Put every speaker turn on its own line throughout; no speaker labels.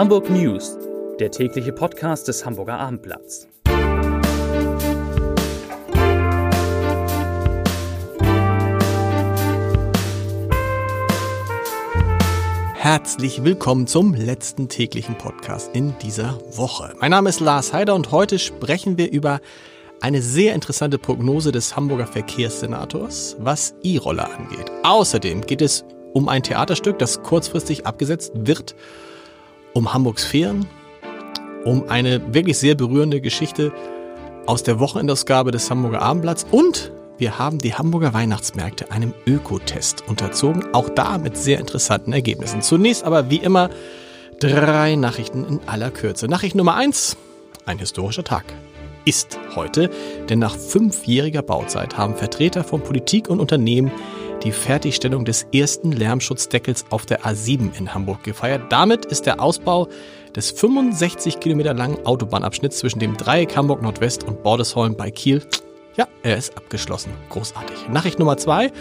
Hamburg News, der tägliche Podcast des Hamburger Abendblatts.
Herzlich willkommen zum letzten täglichen Podcast in dieser Woche. Mein Name ist Lars Heider und heute sprechen wir über eine sehr interessante Prognose des Hamburger Verkehrssenators, was E-Roller angeht. Außerdem geht es um ein Theaterstück, das kurzfristig abgesetzt wird, um Hamburgs Fähren, um eine wirklich sehr berührende Geschichte aus der Wochenendausgabe des Hamburger Abendblatts und wir haben die Hamburger Weihnachtsmärkte einem Ökotest unterzogen, auch da mit sehr interessanten Ergebnissen. Zunächst aber wie immer drei Nachrichten in aller Kürze. Nachricht Nummer eins: ein historischer Tag ist heute, denn nach fünfjähriger Bauzeit haben Vertreter von Politik und Unternehmen die Fertigstellung des ersten Lärmschutzdeckels auf der A7 in Hamburg gefeiert. Damit ist der Ausbau des 65 Kilometer langen Autobahnabschnitts zwischen dem Dreieck Hamburg Nordwest und Bordesholm bei Kiel, ja, er ist abgeschlossen. Großartig. Nachricht Nummer zwei.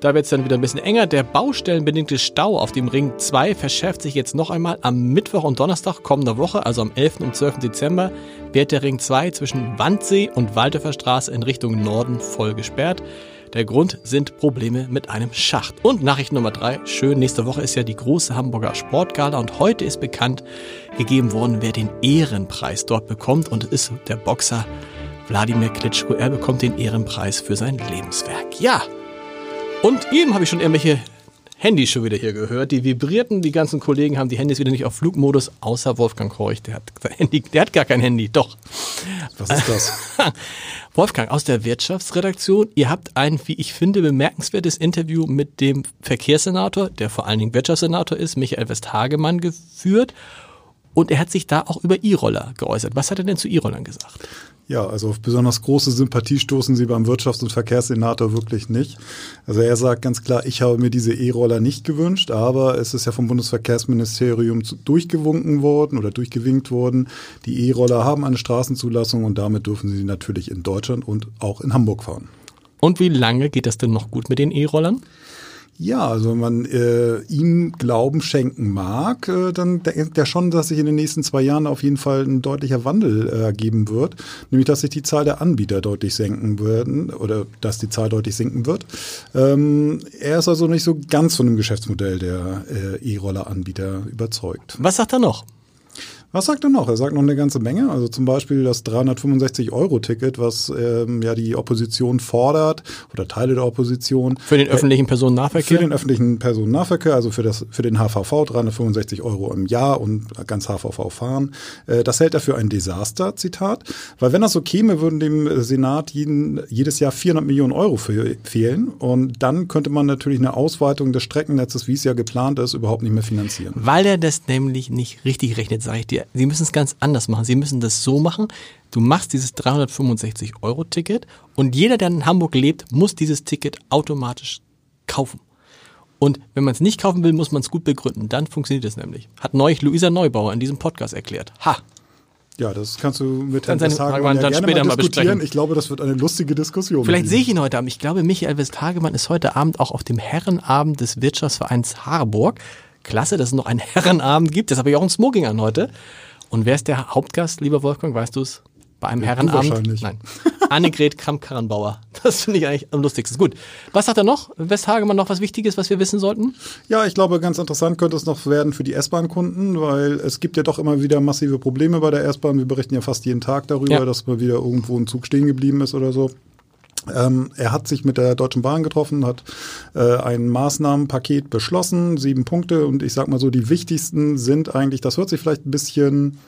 Da wird es dann wieder ein bisschen enger. Der baustellenbedingte Stau auf dem Ring 2 verschärft sich jetzt noch einmal. Am Mittwoch und Donnerstag kommender Woche, also am 11. und 12. Dezember, wird der Ring 2 zwischen Wandsee und Waldorfer Straße in Richtung Norden voll gesperrt. Der Grund sind Probleme mit einem Schacht. Und Nachricht Nummer 3, schön, nächste Woche ist ja die große Hamburger Sportgala und heute ist bekannt gegeben worden, wer den Ehrenpreis dort bekommt und es ist der Boxer Wladimir Klitschko. Er bekommt den Ehrenpreis für sein Lebenswerk. Ja, und eben habe ich schon irgendwelche Handys schon wieder hier gehört. Die vibrierten, die ganzen Kollegen haben die Handys wieder nicht auf Flugmodus, außer Wolfgang Korch. Der hat, Handy, der hat gar kein Handy, doch.
Was ist das?
Wolfgang aus der Wirtschaftsredaktion. Ihr habt ein, wie ich finde, bemerkenswertes Interview mit dem Verkehrssenator, der vor allen Dingen Wirtschaftssenator ist, Michael Westhagemann, geführt. Und er hat sich da auch über E-Roller geäußert. Was hat er denn zu E-Rollern gesagt?
Ja, also auf besonders große Sympathie stoßen sie beim Wirtschafts- und Verkehrssenator wirklich nicht. Also er sagt ganz klar, ich habe mir diese E-Roller nicht gewünscht, aber es ist ja vom Bundesverkehrsministerium durchgewunken worden oder durchgewinkt worden. Die E-Roller haben eine Straßenzulassung und damit dürfen sie natürlich in Deutschland und auch in Hamburg fahren.
Und wie lange geht das denn noch gut mit den E-Rollern?
Ja, also wenn man äh, ihm Glauben schenken mag, äh, dann denkt er schon, dass sich in den nächsten zwei Jahren auf jeden Fall ein deutlicher Wandel äh, ergeben wird, nämlich dass sich die Zahl der Anbieter deutlich senken werden oder dass die Zahl deutlich sinken wird. Ähm, er ist also nicht so ganz von dem Geschäftsmodell der äh, E-Roller-Anbieter überzeugt.
Was sagt er noch?
Was sagt er noch? Er sagt noch eine ganze Menge. Also zum Beispiel das 365-Euro-Ticket, was ähm, ja die Opposition fordert oder Teile der Opposition.
Für den öffentlichen Personennahverkehr?
Für den öffentlichen Personennahverkehr, also für, das, für den HVV 365 Euro im Jahr und ganz HVV fahren. Äh, das hält er für ein Desaster, Zitat. Weil wenn das so käme, würden dem Senat jeden, jedes Jahr 400 Millionen Euro fehlen. Und dann könnte man natürlich eine Ausweitung des Streckennetzes, wie es ja geplant ist, überhaupt nicht mehr finanzieren.
Weil er das nämlich nicht richtig rechnet, sage ich dir Sie müssen es ganz anders machen. Sie müssen das so machen, du machst dieses 365-Euro-Ticket und jeder, der in Hamburg lebt, muss dieses Ticket automatisch kaufen. Und wenn man es nicht kaufen will, muss man es gut begründen. Dann funktioniert es nämlich. Hat neulich Luisa Neubauer in diesem Podcast erklärt. Ha!
Ja, das kannst du mit
Herrn Westhagemann ja
dann
später mal, mal besprechen.
Ich glaube, das wird eine lustige Diskussion.
Vielleicht sehe ich ihn heute Abend. Ich glaube, Michael Westhagemann ist heute Abend auch auf dem Herrenabend des Wirtschaftsvereins Harburg klasse, dass es noch einen Herrenabend gibt. Das habe ich auch ein Smoking an heute. Und wer ist der Hauptgast, lieber Wolfgang, weißt du es? Bei einem ja, Herrenabend?
Wahrscheinlich.
Nein. Annegret Kramp-Karrenbauer. Das finde ich eigentlich am lustigsten. Gut. Was sagt er noch? Westhagemann noch was Wichtiges, was wir wissen sollten?
Ja, ich glaube, ganz interessant könnte es noch werden für die S-Bahn-Kunden, weil es gibt ja doch immer wieder massive Probleme bei der S-Bahn. Wir berichten ja fast jeden Tag darüber, ja. dass mal wieder irgendwo ein Zug stehen geblieben ist oder so. Ähm, er hat sich mit der Deutschen Bahn getroffen, hat äh, ein Maßnahmenpaket beschlossen, sieben Punkte. Und ich sag mal so, die wichtigsten sind eigentlich, das hört sich vielleicht ein bisschen,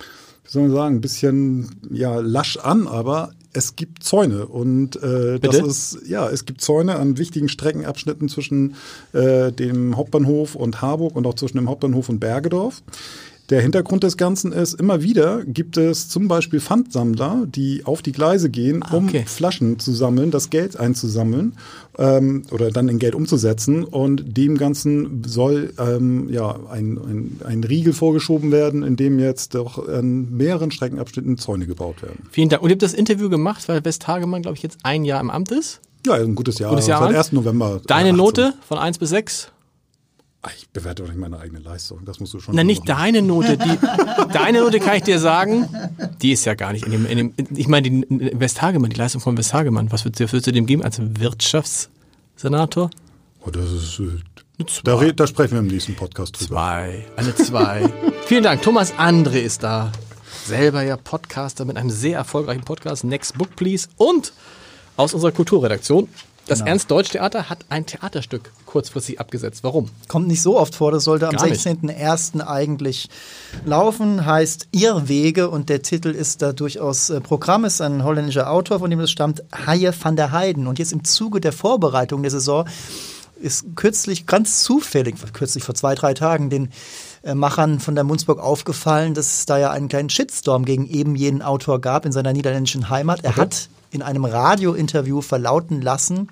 wie soll man sagen, ein bisschen ja lasch an, aber es gibt Zäune. Und äh, das ist ja es gibt Zäune an wichtigen Streckenabschnitten zwischen äh, dem Hauptbahnhof und Harburg und auch zwischen dem Hauptbahnhof und Bergedorf. Der Hintergrund des Ganzen ist, immer wieder gibt es zum Beispiel Pfandsammler, die auf die Gleise gehen, ah, okay. um Flaschen zu sammeln, das Geld einzusammeln ähm, oder dann in Geld umzusetzen. Und dem Ganzen soll ähm, ja ein, ein, ein Riegel vorgeschoben werden, in dem jetzt doch an mehreren Streckenabschnitten Zäune gebaut werden.
Vielen Dank. Und ihr habt das Interview gemacht, weil Westhagemann, glaube ich, jetzt ein Jahr im Amt ist?
Ja, ein gutes Jahr.
Gutes Jahr
seit 1. November.
Deine 18. Note von 1 bis 6?
Ich bewerte doch nicht meine eigene Leistung. Das musst du schon.
Na, nicht
machen.
deine Note. Die, deine Note kann ich dir sagen, die ist ja gar nicht in dem, in dem ich meine, die Westhagemann, die Leistung von Westhagemann, was würdest du, dem geben als Wirtschaftssenator?
Oh, das ist, äh, da, da sprechen wir im nächsten Podcast drüber.
Zwei. Eine zwei. Vielen Dank. Thomas André ist da. Selber ja Podcaster mit einem sehr erfolgreichen Podcast, Next Book Please. Und aus unserer Kulturredaktion. Das Ernst-Deutsch-Theater hat ein Theaterstück kurzfristig abgesetzt. Warum?
Kommt nicht so oft vor, das sollte am
Gar nicht.
16.01. eigentlich laufen, heißt Irrwege und der Titel ist da durchaus äh, Programm, ist ein holländischer Autor, von dem das stammt, Haie van der Heiden. Und jetzt im Zuge der Vorbereitung der Saison ist kürzlich, ganz zufällig, kürzlich vor zwei, drei Tagen, den äh, Machern von der Munzburg aufgefallen, dass es da ja einen kleinen Shitstorm gegen eben jenen Autor gab in seiner niederländischen Heimat. Er hat in einem Radiointerview verlauten lassen,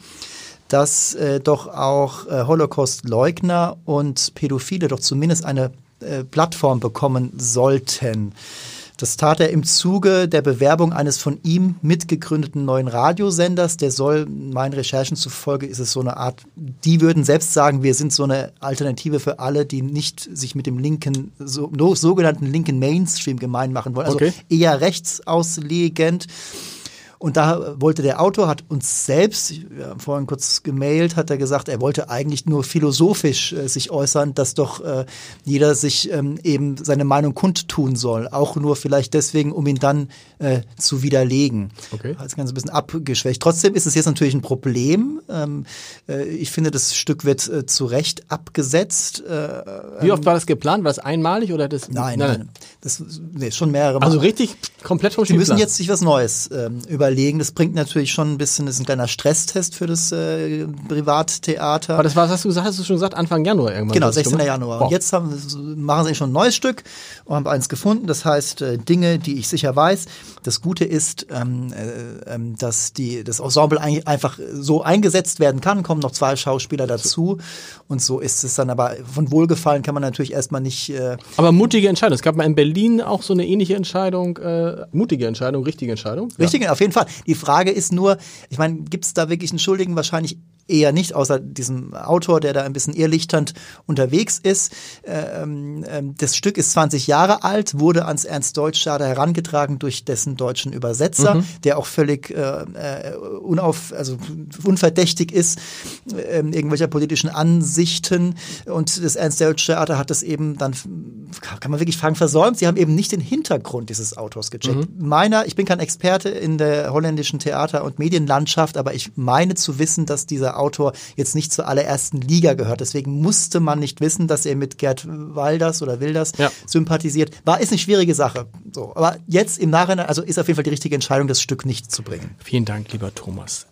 dass äh, doch auch äh, Holocaust-Leugner und Pädophile doch zumindest eine äh, Plattform bekommen sollten. Das tat er im Zuge der Bewerbung eines von ihm mitgegründeten neuen Radiosenders. Der soll, meinen Recherchen zufolge, ist es so eine Art, die würden selbst sagen, wir sind so eine Alternative für alle, die nicht sich mit dem linken, so, sogenannten linken Mainstream gemein machen wollen. Also
Okay.
eher rechtsauslegend. Und da wollte der Autor, hat uns selbst, wir haben vorhin kurz gemailt, hat er gesagt, er wollte eigentlich nur philosophisch äh, sich äußern, dass doch äh, jeder sich ähm, eben seine Meinung kundtun soll. Auch nur vielleicht deswegen, um ihn dann äh, zu widerlegen.
Okay.
Hat das Ganze ein bisschen abgeschwächt. Trotzdem ist es jetzt natürlich ein Problem. Ähm, äh, ich finde, das Stück wird äh, zu Recht abgesetzt. Äh,
Wie oft war das geplant? War das einmalig oder das?
nein, nein, Das nee, schon mehrere Mal.
Also richtig komplett vom
Sie müssen jetzt sich was Neues ähm, überlegen. Das bringt natürlich schon ein bisschen, das ist ein kleiner Stresstest für das äh, Privattheater.
Aber das war, hast du gesagt, hast du schon gesagt, Anfang Januar irgendwann.
Genau,
das
16.
gemacht?
Januar.
Wow.
Und jetzt haben, machen sie schon ein neues Stück und haben eins gefunden. Das heißt äh, Dinge, die ich sicher weiß. Das Gute ist, ähm, äh, ähm, dass die, das Ensemble ein, einfach so eingesetzt werden kann. Kommen noch zwei Schauspieler dazu. Und so ist es dann aber von Wohlgefallen kann man natürlich erstmal nicht. Äh,
Aber mutige Entscheidung. Es gab mal in Berlin auch so eine ähnliche Entscheidung, äh, mutige Entscheidung, richtige Entscheidung.
Richtig, auf jeden Fall. Die Frage ist nur, ich meine, gibt es da wirklich einen Schuldigen? Wahrscheinlich eher nicht, außer diesem Autor, der da ein bisschen irrlichternd unterwegs ist. Ähm, ähm, das Stück ist 20 Jahre alt, wurde ans Ernst-Deutsch-Theater herangetragen durch dessen deutschen Übersetzer, der auch völlig äh, äh, unauf, also unverdächtig ist ähm, irgendwelcher politischen Ansichten. Und das Ernst-Deutsch-Theater hat das eben dann, kann man wirklich fragen, versäumt. Sie haben eben nicht den Hintergrund dieses Autors gecheckt. Meiner, ich bin kein Experte in der holländischen Theater- und Medienlandschaft, aber ich meine zu wissen, dass dieser Autor jetzt nicht zur allerersten Liga gehört. Deswegen musste man nicht wissen, dass er mit Gerd Wilders oder Wilders
Ja.
sympathisiert. War ist eine schwierige Sache. So, aber jetzt im Nachhinein, also ist auf jeden Fall die richtige Entscheidung, das Stück nicht zu bringen.
Vielen Dank, lieber Thomas.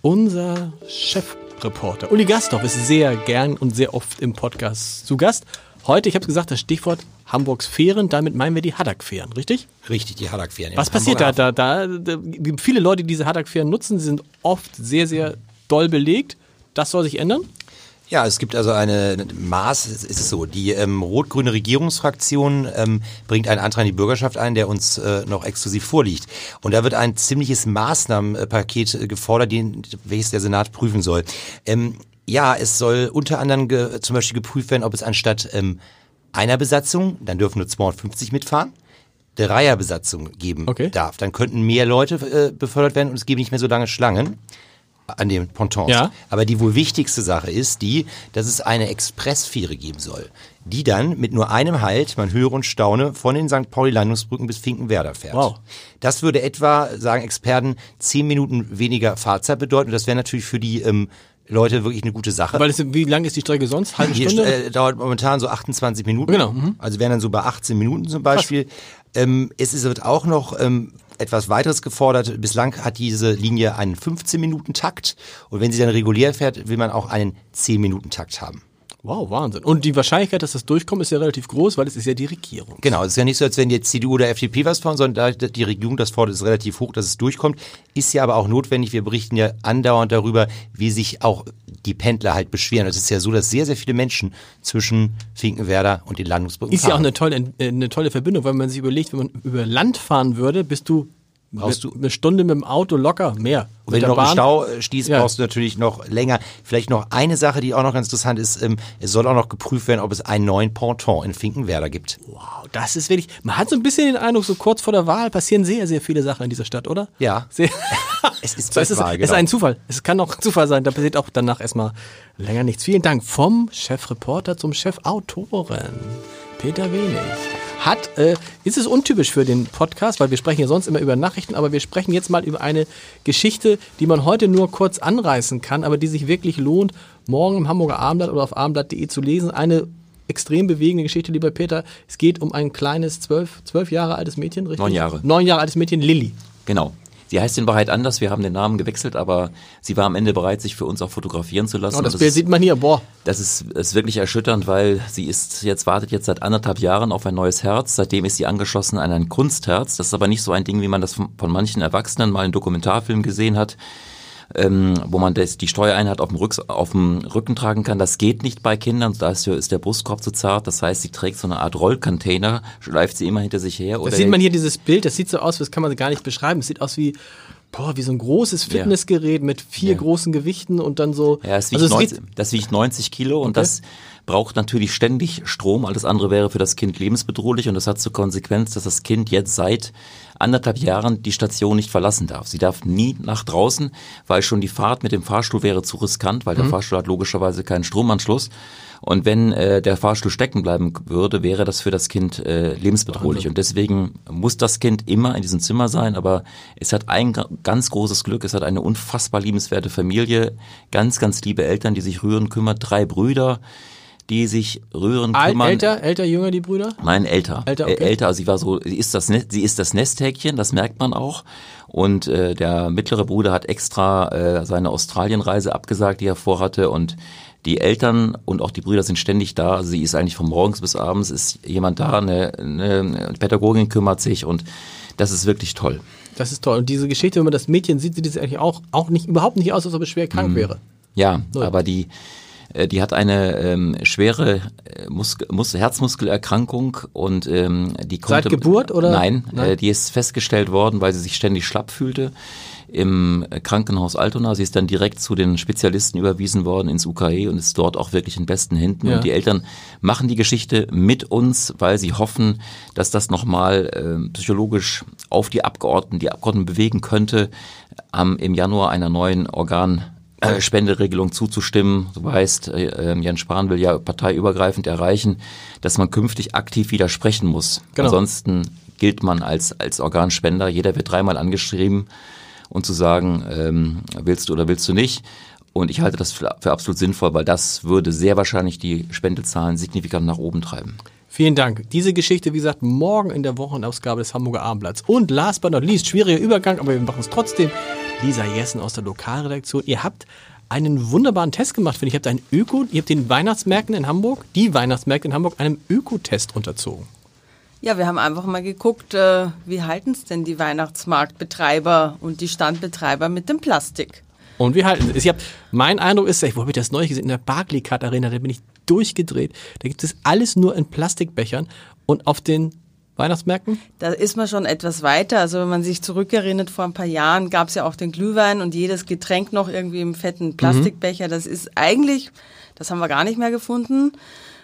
Unser Chefreporter Uli Gastorf ist sehr gern und sehr oft im Podcast zu Gast. Heute, ich habe gesagt, das Stichwort Hamburgs Fähren, damit meinen wir die Haddock-Fähren, richtig?
Richtig, die Haddock-Fähren.
Was passiert da? Da, da, da? gibt Viele Leute, die diese Haddock-Fähren nutzen, sie sind oft sehr, sehr doll belegt. Das soll sich ändern?
Ja, es gibt also eine Maß, es ist so, die ähm, rot-grüne Regierungsfraktion ähm, bringt einen Antrag in die Bürgerschaft ein, der uns äh, noch exklusiv vorliegt. Und da wird ein ziemliches Maßnahmenpaket äh, gefordert, den, welches der Senat prüfen soll. Ähm, ja, es soll unter anderem ge, zum Beispiel geprüft werden, ob es anstatt ähm, einer Besatzung, dann dürfen nur 250 mitfahren, Dreierbesatzung geben
Okay.
darf. Dann könnten mehr Leute äh, befördert werden und es gäbe nicht mehr so lange Schlangen an den Pontons.
Ja.
Aber die wohl wichtigste Sache ist die, dass es eine Expressfähre geben soll, die dann mit nur einem Halt, man höre und staune, von den St. Pauli-Landungsbrücken bis Finkenwerder fährt.
Wow.
Das würde etwa, sagen Experten, zehn Minuten weniger Fahrzeit bedeuten. Und das wäre natürlich für die ähm, Leute wirklich eine gute Sache.
Weil es, wie lang ist die Strecke sonst? Halbe
Hier
Stunde?
äh, dauert momentan so 28 Minuten.
Genau, mhm.
Also wären dann so bei 18 Minuten zum Beispiel. Ähm, es ist, wird auch noch ähm, etwas weiteres gefordert. Bislang hat diese Linie einen 15-Minuten-Takt. Und wenn sie dann regulär fährt, will man auch einen 10-Minuten-Takt haben.
Wow, Wahnsinn. Und die Wahrscheinlichkeit, dass das durchkommt, ist ja relativ groß, weil es ist ja die Regierung.
Genau, es ist ja nicht so, als wenn jetzt CDU oder FDP was fordern, sondern da die Regierung das fordert, ist relativ hoch, dass es durchkommt. Ist ja aber auch notwendig. Wir berichten ja andauernd darüber, wie sich auch die Pendler halt beschweren. Es ist ja so, dass sehr, sehr viele Menschen zwischen Finkenwerder und den Landungsbrücken
Ist ja auch
fahren.
eine tolle, eine tolle Verbindung, weil man sich überlegt, wenn man über Land fahren würde, bist du
brauchst du
eine Stunde mit dem Auto locker, mehr.
Und wenn du noch
Bahn-
Stau äh, stehst,
Ja.
brauchst du natürlich noch länger. Vielleicht noch eine Sache, die auch noch ganz interessant ist. Ähm, es soll auch noch geprüft werden, ob es einen neuen Ponton in Finkenwerder gibt.
Wow, das ist wirklich, man hat so ein bisschen den Eindruck, so kurz vor der Wahl passieren sehr, sehr viele Sachen in dieser Stadt, oder?
Ja.
Sehr,
Es ist
So, es ist,
Wahl,
es ist
genau.
ein Zufall. Es kann auch ein Zufall sein. Da passiert auch danach erstmal länger nichts. Vielen Dank vom Chefreporter zum Chefautoren. Peter Wenig. Hat, äh, ist es untypisch für den Podcast, weil wir sprechen ja sonst immer über Nachrichten, aber wir sprechen jetzt mal über eine Geschichte, die man heute nur kurz anreißen kann, aber die sich wirklich lohnt, morgen im Hamburger Abendblatt oder auf abendblatt.de zu lesen. Eine extrem bewegende Geschichte, lieber Peter. Es geht um ein kleines, zwölf, zwölf Jahre altes Mädchen, richtig?
Neun Jahre.
Neun Jahre altes Mädchen, Lilly.
Genau. Sie heißt in Wahrheit anders, wir haben den Namen gewechselt, aber sie war am Ende bereit, sich für uns auch fotografieren zu lassen.
Oh, das
Und
Bild
ist,
sieht man hier, boah.
das ist, ist wirklich erschütternd, weil sie ist jetzt, wartet jetzt seit anderthalb Jahren auf ein neues Herz. Seitdem ist sie angeschlossen an ein Kunstherz. Das ist aber nicht so ein Ding, wie man das von, von manchen Erwachsenen mal in Dokumentarfilmen gesehen hat. Ähm, wo man das, die Steuereinheit auf dem, Rücks, auf dem Rücken tragen kann. Das geht nicht bei Kindern, da ist, ist der Brustkorb zu zart. Das heißt, sie trägt so eine Art Rollcontainer, schleift sie immer hinter sich her.
Das
oder
sieht man hier dieses Bild, das sieht so aus, das kann man gar nicht beschreiben. Es sieht aus wie, boah, wie so ein großes. Fitnessgerät mit vier
Ja.
großen Gewichten und dann so.
Ja, es wiegt,
also es
90,
sieht,
das wiegt 90 Kilo und
Okay.
das braucht natürlich ständig Strom. Alles andere wäre für das Kind lebensbedrohlich und das hat zur Konsequenz, dass das Kind jetzt seit anderthalb Jahren die Station nicht verlassen darf. Sie darf nie nach draußen, weil schon die Fahrt mit dem Fahrstuhl wäre zu riskant, weil der Fahrstuhl hat logischerweise keinen Stromanschluss. Und wenn äh, der Fahrstuhl stecken bleiben würde, wäre das für das Kind äh, lebensbedrohlich. Und deswegen muss das Kind immer in diesem Zimmer sein. Aber es hat ein ga- ganz großes Glück. Es hat eine unfassbar liebenswerte Familie, ganz, ganz liebe Eltern, die sich rühren kümmern, drei Brüder, die sich rühren
alt,
kümmern.
älter, älter, jünger, die Brüder?
Nein, älter.
Älter, okay.
älter, also sie war so, sie ist das, sie ist das Nesthäkchen, das merkt man auch. Und äh, der mittlere Bruder hat extra äh, seine Australienreise abgesagt, die er vorhatte. Und die Eltern und auch die Brüder sind ständig da. Also sie ist eigentlich von morgens bis abends ist jemand da, eine, eine Pädagogin kümmert sich und das ist wirklich toll.
Das ist toll. Und diese Geschichte, wenn man das Mädchen sieht, sieht es eigentlich auch, auch nicht, überhaupt nicht aus, als ob es schwer krank wäre.
Ja,
Null.
aber die, die hat eine ähm, schwere äh, Mus Mus Herzmuskelerkrankung und ähm, die konnte...
Geburt oder?
Nein,
Nein?
Äh, die ist festgestellt worden, weil sie sich ständig schlapp fühlte im äh, Krankenhaus Altona. Sie ist dann direkt zu den Spezialisten überwiesen worden ins UKE und ist dort auch wirklich in besten Händen.
Ja.
Und die Eltern machen die Geschichte mit uns, weil sie hoffen, dass das nochmal äh, psychologisch auf die Abgeordneten, die Abgeordneten bewegen könnte, am, im Januar einer neuen Organ äh, Spenderegelung zuzustimmen. Du weißt, äh, äh, Jens Spahn will ja parteiübergreifend erreichen, dass man künftig aktiv widersprechen muss.
Genau.
Ansonsten gilt man als, als Organspender. Jeder wird dreimal angeschrieben und zu sagen, ähm, willst du oder willst du nicht. Und ich halte das für, für absolut sinnvoll, weil das würde sehr wahrscheinlich die Spendezahlen signifikant nach oben treiben.
Vielen Dank. Diese Geschichte, wie gesagt, morgen in der Wochenausgabe des Hamburger Abendblatts. Und last but not least, schwieriger Übergang, aber wir machen es trotzdem. Lisa Jessen aus der Lokalredaktion. Ihr habt einen wunderbaren Test gemacht, finde ich. Ihr habt einen Öko, ihr habt den Weihnachtsmärkten in Hamburg, die Weihnachtsmärkte in Hamburg, einem Ökotest unterzogen.
Ja, wir haben einfach mal geguckt, äh, wie halten es denn die Weihnachtsmarktbetreiber und die Standbetreiber mit dem Plastik?
Und wir halten es. Ich hab, mein Eindruck ist, ich, wo habe ich das neulich gesehen? In der Barclaycard Arena, da bin ich durchgedreht. Da gibt es alles nur in Plastikbechern. Und auf den Weihnachtsmärkten?
Da ist man schon etwas weiter. Also wenn man sich zurückerinnert, vor ein paar Jahren gab es ja auch den Glühwein und jedes Getränk noch irgendwie im fetten Plastikbecher. Das ist eigentlich, das haben wir gar nicht mehr gefunden.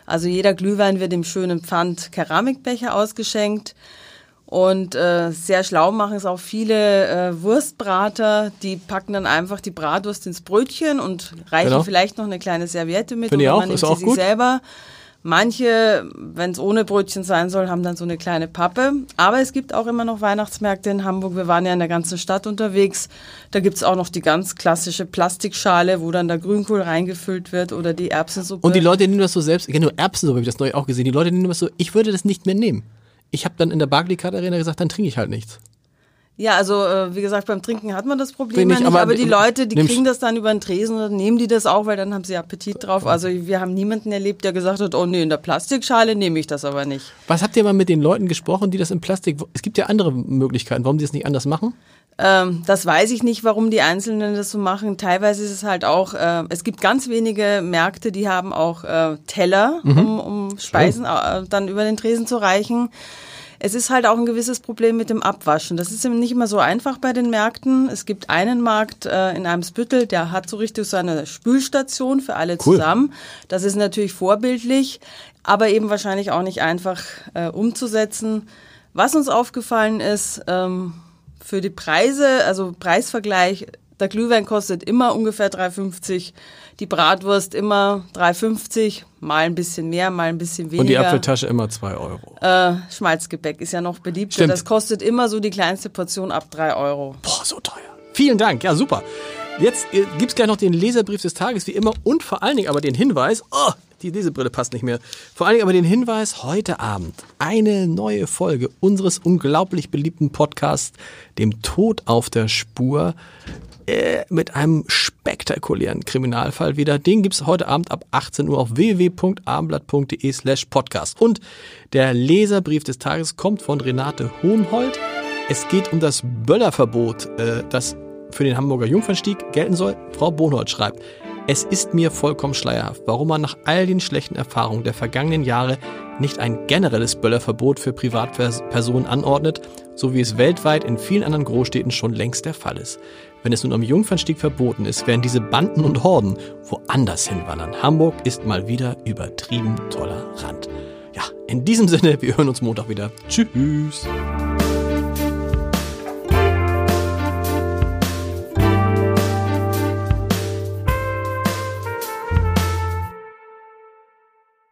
Also jeder Glühwein wird im schönen Pfand Keramikbecher ausgeschenkt. Und äh, sehr schlau machen es auch viele äh, Wurstbrater, die packen dann einfach die Bratwurst ins Brötchen und reichen
Genau.
vielleicht noch eine kleine Serviette mit
Finde ich auch,
man nimmt
ist
sie
auch
sich
gut.
selber. Manche, wenn es ohne Brötchen sein soll, haben dann so eine kleine Pappe. Aber es gibt auch immer noch Weihnachtsmärkte in Hamburg. Wir waren ja in der ganzen Stadt unterwegs. Da gibt's auch noch die ganz klassische Plastikschale, wo dann der Grünkohl reingefüllt wird oder die Erbsensuppe.
Und die Leute nehmen das so selbst, ich kenne nur Erbsen, so habe ich das neu auch gesehen. Die Leute nehmen das so, ich würde das nicht mehr nehmen. Ich habe dann in der Barclaycard Arena gesagt, dann trinke ich halt nichts.
Ja, also äh, wie gesagt, beim Trinken hat man das Problem
Wenig,
ja nicht,
aber
aber, die Leute, die kriegen das dann über den Tresen oder nehmen die das auch, weil dann haben sie Appetit drauf. Also wir haben niemanden erlebt, der gesagt hat, oh nee, in der Plastikschale nehme ich das aber nicht.
Was habt ihr mal mit den Leuten gesprochen, die das in Plastik, es gibt ja andere Möglichkeiten, warum die das nicht anders machen?
Ähm, das weiß ich nicht, warum die Einzelnen das so machen. Teilweise ist es halt auch, äh, es gibt ganz wenige Märkte, die haben auch äh, Teller, um, um Speisen äh, dann über den Tresen zu reichen. Es ist halt auch ein gewisses Problem mit dem Abwaschen. Das ist nicht immer so einfach bei den Märkten. Es gibt einen Markt äh, in Eimsbüttel, der hat so richtig so eine Spülstation für alle
Cool.
zusammen. Das ist natürlich vorbildlich, aber eben wahrscheinlich auch nicht einfach äh, umzusetzen. Was uns aufgefallen ist, ähm, für die Preise, also Preisvergleich, der Glühwein kostet immer ungefähr 3,50, die Bratwurst immer 3,50, mal ein bisschen mehr, mal ein bisschen weniger.
Und die Apfeltasche immer 2 Euro.
Äh, Schmalzgebäck ist ja noch beliebter.
Stimmt.
Das kostet immer so die kleinste Portion ab 3 Euro.
Boah, so teuer. Vielen Dank, ja super. Jetzt äh, gibt's gleich noch den Leserbrief des Tages, wie immer, und vor allen Dingen aber den Hinweis, oh, die Lesebrille passt nicht mehr. Vor allen Dingen aber den Hinweis, heute Abend eine neue Folge unseres unglaublich beliebten Podcasts, dem Tod auf der Spur, äh, mit einem spektakulären Kriminalfall wieder. Den gibt's heute Abend ab 18 Uhr auf www.abendblatt.de slash podcast. Und der Leserbrief des Tages kommt von Renate Hohenhold. Es geht um das Böllerverbot, äh, das für den Hamburger Jungfernstieg gelten soll. Frau Bohnhold schreibt, es ist mir vollkommen schleierhaft, warum man nach all den schlechten Erfahrungen der vergangenen Jahre nicht ein generelles Böllerverbot für Privatpersonen anordnet, so wie es weltweit in vielen anderen Großstädten schon längst der Fall ist. Wenn es nun am Jungfernstieg verboten ist, werden diese Banden und Horden woanders hinwandern. Hamburg ist mal wieder übertrieben tolerant. Ja, in diesem Sinne, wir hören uns Montag wieder. Tschüss.